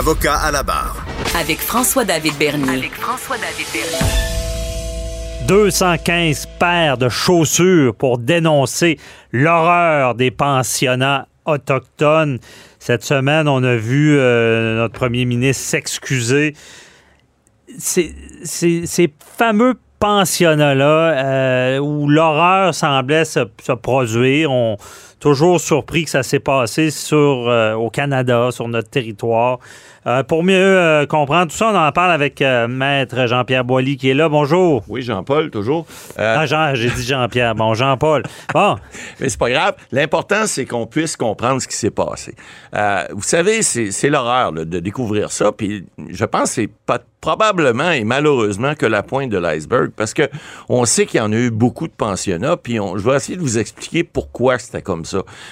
Avocat à la barre. Avec François-David Bernier. Avec François-David Bernier. 215 paires de chaussures pour dénoncer l'horreur des pensionnats autochtones. Cette semaine, on a vu euh, notre premier ministre s'excuser. Ces, ces, ces fameux pensionnats-là, euh, où l'horreur semblait se, se produire, on toujours surpris que ça s'est passé sur, euh, au Canada, sur notre territoire. Euh, pour mieux euh, comprendre tout ça, on en parle avec Maître Jean-Pierre Boilly qui est là. Bonjour. Oui, Jean-Paul, toujours. Ah, Jean, j'ai dit Jean-Pierre. Bon, Jean-Paul. Bon. Mais c'est pas grave. L'important, c'est qu'on puisse comprendre ce qui s'est passé. Vous savez, c'est l'horreur de découvrir ça. Puis je pense que c'est pas probablement et malheureusement que la pointe de l'iceberg parce que on sait qu'il y en a eu beaucoup de pensionnats puis on, je vais essayer de vous expliquer pourquoi c'était comme ça.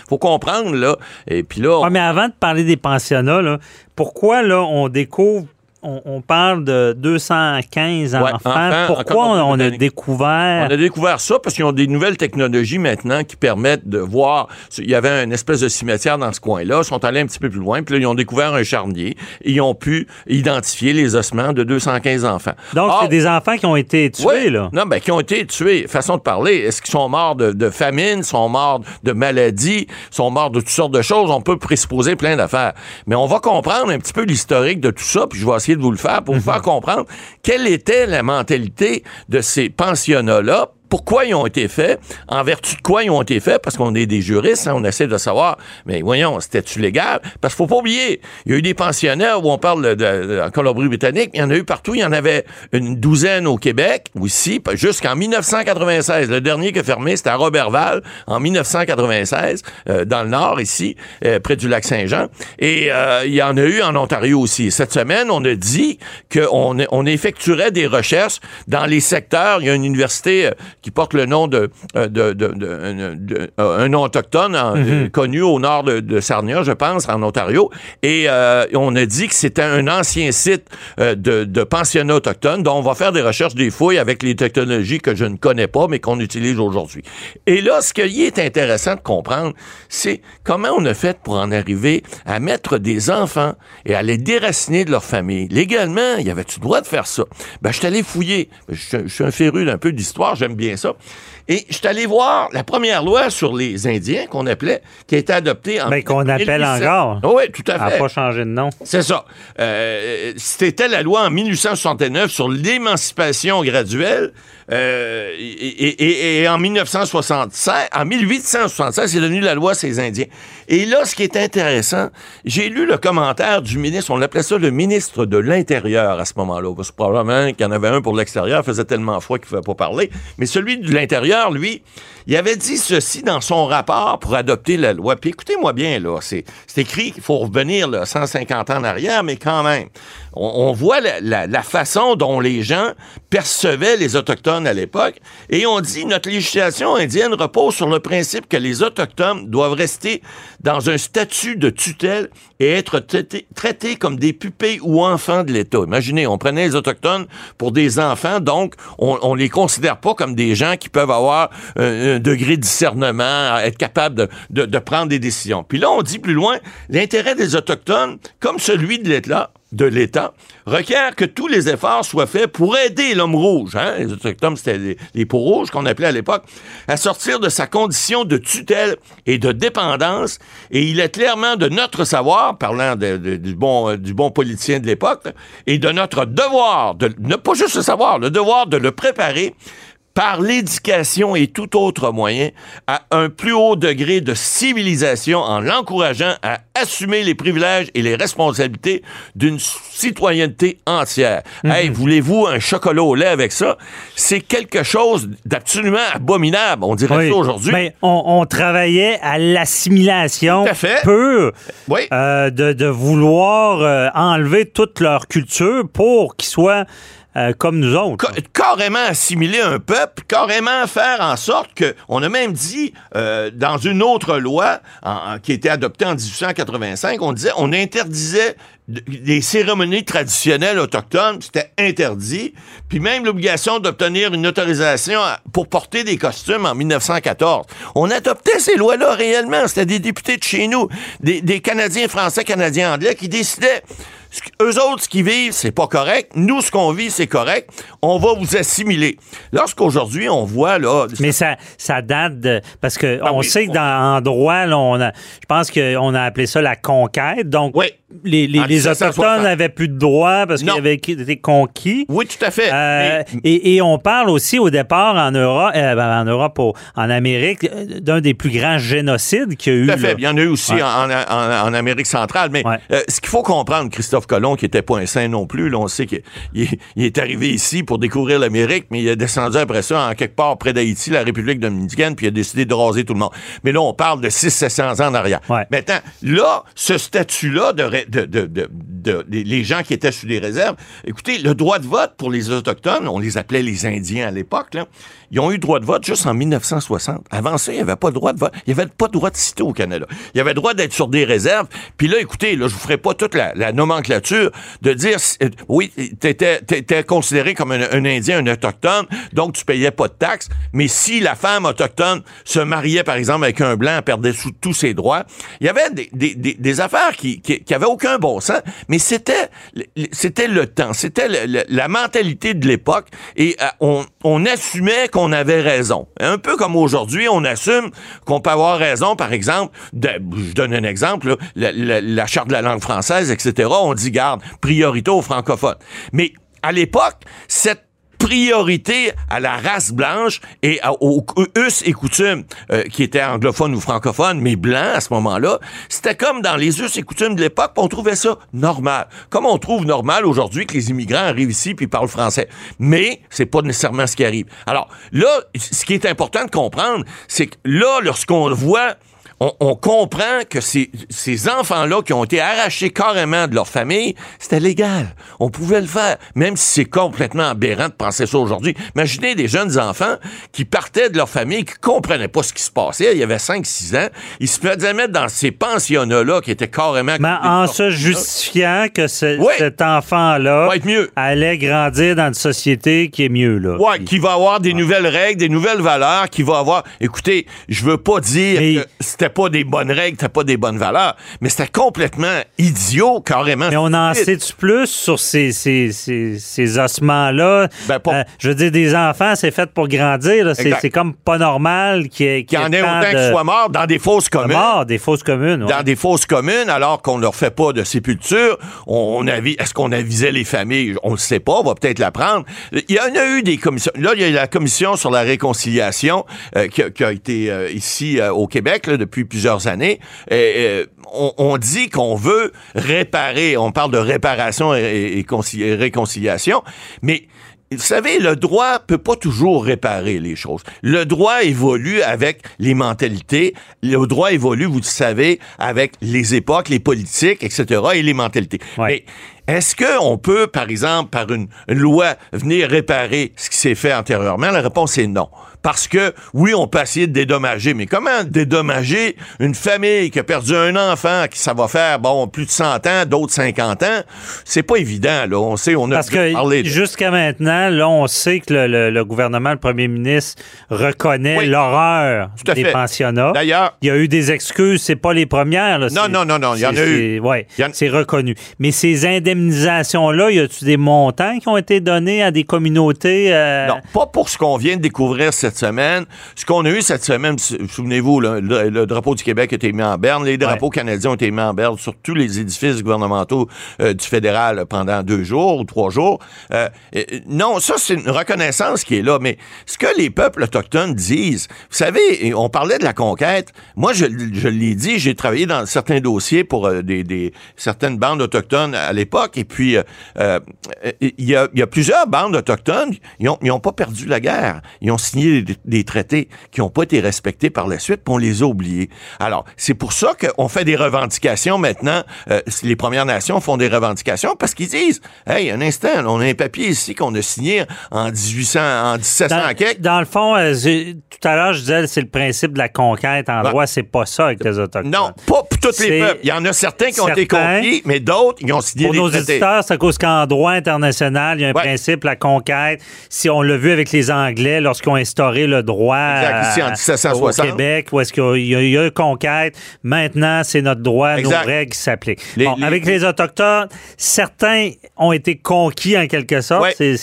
Faut comprendre là. Et puis là on... mais avant de parler des pensionnats là, pourquoi là on découvre on, on, parle de 215 Ouais, enfants. enfants, Pourquoi on, on a découvert... On a découvert ça parce qu'ils ont des nouvelles technologies maintenant qui permettent de voir. Il y avait une espèce de cimetière dans ce coin-là. Ils sont allés un petit peu plus loin. Puis là, ils ont découvert un charnier. Et ils ont pu identifier les ossements de 215 enfants. Donc, c'est des enfants qui ont été tués, Ouais. là. Non, ben, qui ont été tués. Façon de parler. Est-ce qu'ils sont morts de, de famine, sont morts de maladie, sont morts de toutes sortes de choses? On peut présupposer plein d'affaires. Mais on va comprendre un petit peu l'historique de tout ça, puis je vais essayer de vous le faire pour vous faire comprendre quelle était la mentalité de ces pensionnats-là pourquoi ils ont été faits, en vertu de quoi ils ont été faits, parce qu'on est des juristes, hein, on essaie de savoir, mais voyons, c'était-tu légal? Parce qu'il faut pas oublier, il y a eu des pensionnaires où on parle de, de, en Colombie-Britannique, il y en a eu partout, il y en avait une douzaine au Québec, aussi, jusqu'en 1996. Le dernier qui a fermé, c'était à Robertval, en 1996, euh, dans le nord, ici, euh, près du lac Saint-Jean. Et euh, il y en a eu en Ontario aussi. Cette semaine, on a dit qu'on on effectuerait des recherches dans les secteurs. Il y a une université qui porte le nom de, euh, de, de- de- de- euh, un nom autochtone en- euh, connu au nord de, Sarnia, je pense, en Ontario. Et euh, on a dit que c'était un ancien site euh, de, pensionnat autochtone dont on va faire des recherches, des fouilles avec les technologies que je ne connais pas, mais qu'on utilise aujourd'hui. Et là, ce qui est intéressant de comprendre, c'est comment on a fait pour en arriver à mettre des enfants et à les déraciner de leur famille. Légalement, y avait-tu le droit de faire ça? Ben, je suis allé fouiller. Je, suis- je suis un féru d'un peu d'histoire, j'aime bien ça. Et je suis allé voir la première loi sur les Indiens qu'on appelait, qui a été adoptée en Ben, qu'on appelle 1800. encore. Oui, tout à Elle n'a fait. pas changé de nom. C'est ça. Euh, C'était la loi en 1869 sur l'émancipation graduelle. euh, et, et- et- et en 1976, en 1876, c'est devenu la loi ces Indiens. Et là, ce qui est intéressant, j'ai lu le commentaire du ministre, on l'appelait ça le ministre de l'Intérieur à ce moment-là. Parce que probablement qu'il y en avait un pour l'extérieur, faisait tellement froid qu'il ne pouvait pas parler. Mais celui de l'intérieur, lui, il avait dit ceci dans son rapport pour adopter la loi. Puis écoutez-moi bien, là, c'est écrit qu'il faut revenir là, 150 ans en arrière, mais quand même, on, voit la, façon dont les gens percevaient les Autochtones à l'époque. Et on dit, notre législation indienne repose sur le principe que les Autochtones doivent rester dans un statut de tutelle et être traités, comme des pupilles ou enfants de l'État. Imaginez, on prenait les Autochtones pour des enfants, donc on, on les considère pas comme des gens qui peuvent avoir un, un degré de discernement, être capable de, de, de prendre des décisions. Puis là, on dit plus loin, l'intérêt des Autochtones, comme celui de l'État, de l'État requiert que tous les efforts soient faits pour aider l'homme rouge, hein, les Autochtones, c'était les, peaux rouges qu'on appelait à l'époque, à sortir de sa condition de tutelle et de dépendance. Et il est clairement de notre savoir, parlant du, bon, du bon politicien de l'époque, et de notre devoir, de ne pas juste le savoir, le devoir de le préparer par l'éducation et tout autre moyen, à un plus haut degré de civilisation en l'encourageant à assumer les privilèges et les responsabilités d'une citoyenneté entière. Mhm. Hey, voulez-vous un chocolat au lait avec ça? C'est quelque chose d'absolument abominable, on dirait Oui. ça aujourd'hui. Ben, on, on travaillait à l'assimilation pure Oui. euh, de, de vouloir euh, enlever toute leur culture pour qu'ils soient euh, comme nous autres. Ca- carrément assimiler un peuple, carrément faire en sorte que, on a même dit euh, dans une autre loi en- en- qui été adoptée en 1885, on disait, on interdisait de- des cérémonies traditionnelles autochtones, c'était interdit, puis même l'obligation d'obtenir une autorisation pour porter des costumes en 1914. On adoptait ces lois-là réellement, c'était des députés de chez nous, des, Canadiens français, Canadiens anglais qui décidaient eux autres, ce qu'ils vivent, c'est pas correct. Nous, ce qu'on vit, c'est correct. On va vous assimiler. Lorsqu'aujourd'hui, on voit, là. Mais ça, ça date de. Parce que Ah on oui, sait que on- dans en droit, là, on a, je pense qu'on a appelé ça la conquête. Donc, Oui. Les, les, 1760. Autochtones n'avaient plus de droits parce qu'ils avaient été conquis. Oui, tout à fait. Euh, Mais- et, et on parle aussi au départ en Europe, euh, ben, en Europe, au- en Amérique, euh, d'un des plus grands génocides qu'il y a eu. Tout à fait. là. Il y en a eu aussi Ouais. en, en- en Amérique centrale. Mais Ouais. euh, ce qu'il faut comprendre, Christophe Colomb, qui était pas un saint non plus, là, on sait qu'il il- il est arrivé ici pour découvrir l'Amérique, mais il est descendu après ça en quelque part près d'Haïti, la République dominicaine, puis il a décidé de raser tout le monde. Mais là, on parle de 600-700 ans en arrière. Ouais. Maintenant, là, ce statut-là de, Eh, de, de, de- de- les gens qui étaient sous des réserves, écoutez, le droit de vote pour les Autochtones, on les appelait les Indiens à l'époque, ils ont eu droit de vote juste en 1960. Avant ça, il n'y avait pas le droit de vote. Il n'y avait pas le droit de citer au Canada. Il y avait droit d'être sur des réserves. Puis là, écoutez, là, je vous ferai pas toute la, la nomenclature de dire, euh, oui, t'étais, t'étais considéré comme un, Indien, un Autochtone, donc tu payais pas de taxes. Mais si la femme autochtone se mariait, par exemple, avec un Blanc, perdait sous tous ses droits. Il y avait des, affaires qui, qui, qui avaient aucun bon sens, mais c'était, c'était le temps, c'était la mentalité de l'époque et euh, on, on assumait qu'on avait raison. Un peu comme aujourd'hui, on assume qu'on peut avoir raison, par exemple, je donne un exemple, là, la- la charte de la langue française, etc. On dit, garde, priorité aux francophones. Mais à l'époque, cette priorité à la race blanche et aux us et coutumes euh, qui étaient anglophones ou francophones, mais blancs à ce moment-là. C'était comme dans les us et coutumes de l'époque, on trouvait ça normal. Comme on trouve normal aujourd'hui que les immigrants arrivent ici puis parlent français. Mais c'est pas nécessairement ce qui arrive. Alors là, ce qui est important de comprendre, c'est que là, lorsqu'on voit on, on comprend que ces, ces enfants-là qui ont été arrachés carrément de leur famille, c'était légal. On pouvait le faire, même si c'est complètement aberrant de penser ça aujourd'hui. Imaginez des jeunes enfants qui partaient de leur famille, qui comprenaient pas ce qui se passait. Il y avait 5-6 ans. Ils se faisaient mettre dans ces pensionnats-là qui étaient carrément... Mais en se justifiant que ce- Oui. cet enfant-là allait grandir dans une société qui est mieux. Là. Ouais, qui va avoir des nouvelles règles, des nouvelles valeurs, qui va avoir. Écoutez, je veux pas dire Mais- que c'était pas des bonnes règles, c'était pas des bonnes valeurs, mais c'était complètement idiot, carrément. Mais on en sait-tu plus sur ces, ces, ces, ces ossements-là? Ben, Euh, je veux dire, des enfants, c'est fait pour grandir. C'est, comme pas normal qu'il y ait, Qu'il y en ait tant autant de, qu'ils soient morts dans des fausses communes. morts, des fausses communes. ouais. Dans des fausses communes, alors qu'on leur fait pas de sépulture, on, est-ce qu'on avisait les familles? On le sait pas, on va peut-être l'apprendre. Il y en a eu des commissions. Là, il y a eu la commission sur la réconciliation euh, qui, a, qui a été euh, ici au Québec là, depuis plusieurs années. Et, on, on dit qu'on veut réparer, on parle de réparation et, et conci- et réconciliation, mais vous savez, le droit peut pas toujours réparer les choses. Le droit évolue avec les mentalités. Le droit évolue, vous le savez, avec les époques, les politiques, etc. et les mentalités. Ouais. Mais est-ce qu'on peut, par exemple, par une, une loi, venir réparer ce qui s'est fait antérieurement? La réponse est non. Parce que, oui, on peut essayer de dédommager, mais comment dédommager une famille qui a perdu un enfant, qui ça va faire, bon, plus de 100 ans, d'autres 50 ans? C'est pas évident, là. On sait, on a Parce parlé de- jusqu'à maintenant, là, on sait que le, le- le gouvernement, le premier ministre, reconnaît Oui. l'horreur des fait. pensionnats. D'ailleurs, Il y a eu des excuses, c'est pas les premières. là. Non, non, non, non, il y en a eu. en- c'est reconnu. Mais ces indemnités indemnisation-là, y a-tu des montants qui ont été donnés à des communautés? euh, Non, pas pour ce qu'on vient de découvrir cette semaine. Ce qu'on a eu cette semaine, souvenez-vous, le, le drapeau du Québec a été mis en berne. Les drapeaux canadiens ont été mis en berne sur tous les édifices gouvernementaux euh, du fédéral pendant deux jours ou trois jours. Euh, non, ça, c'est une reconnaissance qui est là. Mais ce que les peuples autochtones disent, vous savez, on parlait de la conquête. Moi, je, je l'ai dit, j'ai travaillé dans certains dossiers pour euh, des, des- certaines bandes autochtones à l'époque. Et puis, il y, a, il y a plusieurs bandes autochtones, ils n'ont ont pas perdu la guerre. Ils ont signé des, des traités qui n'ont pas été respectés par la suite, puis on les a oubliés. Alors, c'est pour ça qu'on fait des revendications maintenant. Euh, les Premières Nations font des revendications parce qu'ils disent, hey, un instant, on a un papier ici qu'on a signé en 1800, en 1700 Dans, quelque. dans le fond, euh, tout à l'heure, je disais c'est le principe de la conquête en droit. C'est pas ça avec les Autochtones. Non, pas pour tous les peuples. Il y en a certains qui ont été conquis, mais d'autres, ils ont signé Pour des nos traités. éditeurs, c'est à cause qu'en droit international, il y a un Ouais. principe, la conquête. Si on l'a vu avec les Anglais lorsqu'ils ont instauré le droit Exact, ici, en à- 1760. au Québec, où est-ce qu'il y a, y eu conquête. Maintenant, c'est notre droit, Exact. nos règles s'appliquent. Bon, les- avec les Autochtones, certains ont été conquis en quelque sorte. Ouais.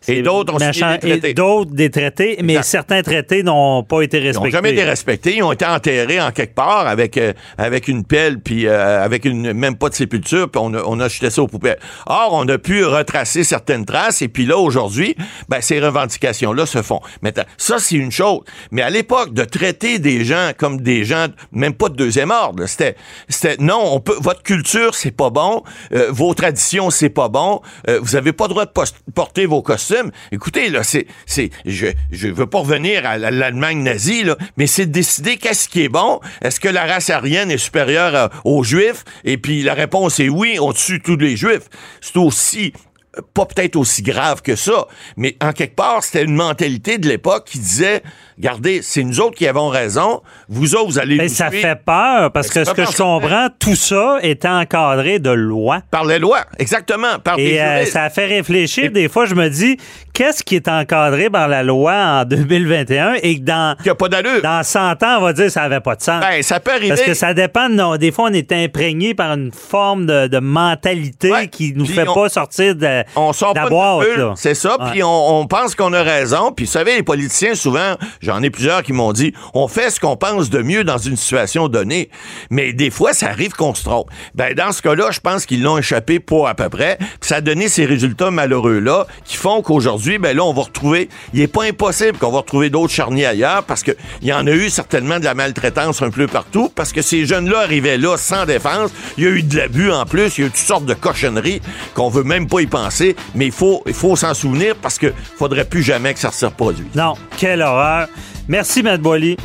C'est d'autres ont signé des traités. Et d'autres des traités, mais Exact. certains traités n'ont pas été Ils respectés. n'ont jamais été respectés. Ils ont été enterrés en quelque part avec, euh, avec une pelle, puis euh, avec une même pas de sépulture, puis on a, on a jeté ça aux poubelles. Or, on a pu retracer certaines traces, et puis là, aujourd'hui, ben, ces revendications-là se font. Maintenant, ça, c'est une chose. Mais à l'époque, de traiter des gens comme des gens, même pas de deuxième ordre, c'était, c'était, non, on peut, votre culture, c'est pas bon, euh, vos traditions, c'est pas bon, euh, vous avez pas le droit de porter vos costumes. Écoutez, là, c'est, c'est, je, je veux pas revenir à l'Allemagne nazie, mais c'est de décider qu'est-ce qui est bon. Est-ce que la race aryenne est supérieure euh, aux Juifs? Et puis la réponse est oui, on tue tous les Juifs. C'est aussi pas peut-être aussi grave que ça, mais en quelque part, c'était une mentalité de l'époque qui disait, regardez, c'est nous autres qui avons raison, vous autres, vous allez Mais nous ça fait peur parce que ce que je comprends, tout ça est encadré de loi. par les lois, exactement, par des Et euh, ça fait réfléchir. Des fois, je me dis, qu'est-ce qui est encadré par la loi en 2021 et que dans, a pas dans 100 ans, on va dire ça n'avait pas de sens. Ben, ça peut arriver. Parce que ça dépend. des fois, on est imprégné par une forme de, de mentalité Ouais. qui nous Puis fait on- pas sortir de, On sort de la boîte. c'est ça. Puis on, on pense qu'on a raison. Puis vous savez, les politiciens, souvent, j'en ai plusieurs qui m'ont dit, on fait ce qu'on pense de mieux dans une situation donnée. Mais des fois, ça arrive qu'on se trompe. Ben, dans ce cas-là, je pense qu'ils l'ont échappé pour à peu près. Ça a donné ces résultats malheureux-là qui font qu'aujourd'hui, ben là, on va retrouver, il est pas impossible qu'on va retrouver d'autres charniers ailleurs parce que il y en a eu certainement de la maltraitance un peu partout parce que ces jeunes-là arrivaient là sans défense. Il y a eu de l'abus en plus. Il y a eu toutes sortes de cochonneries qu'on veut même pas y penser. Mais il faut, il faut s'en souvenir parce que faudrait plus jamais que ça se reproduise. Non, quelle horreur. Merci, Matt Boily.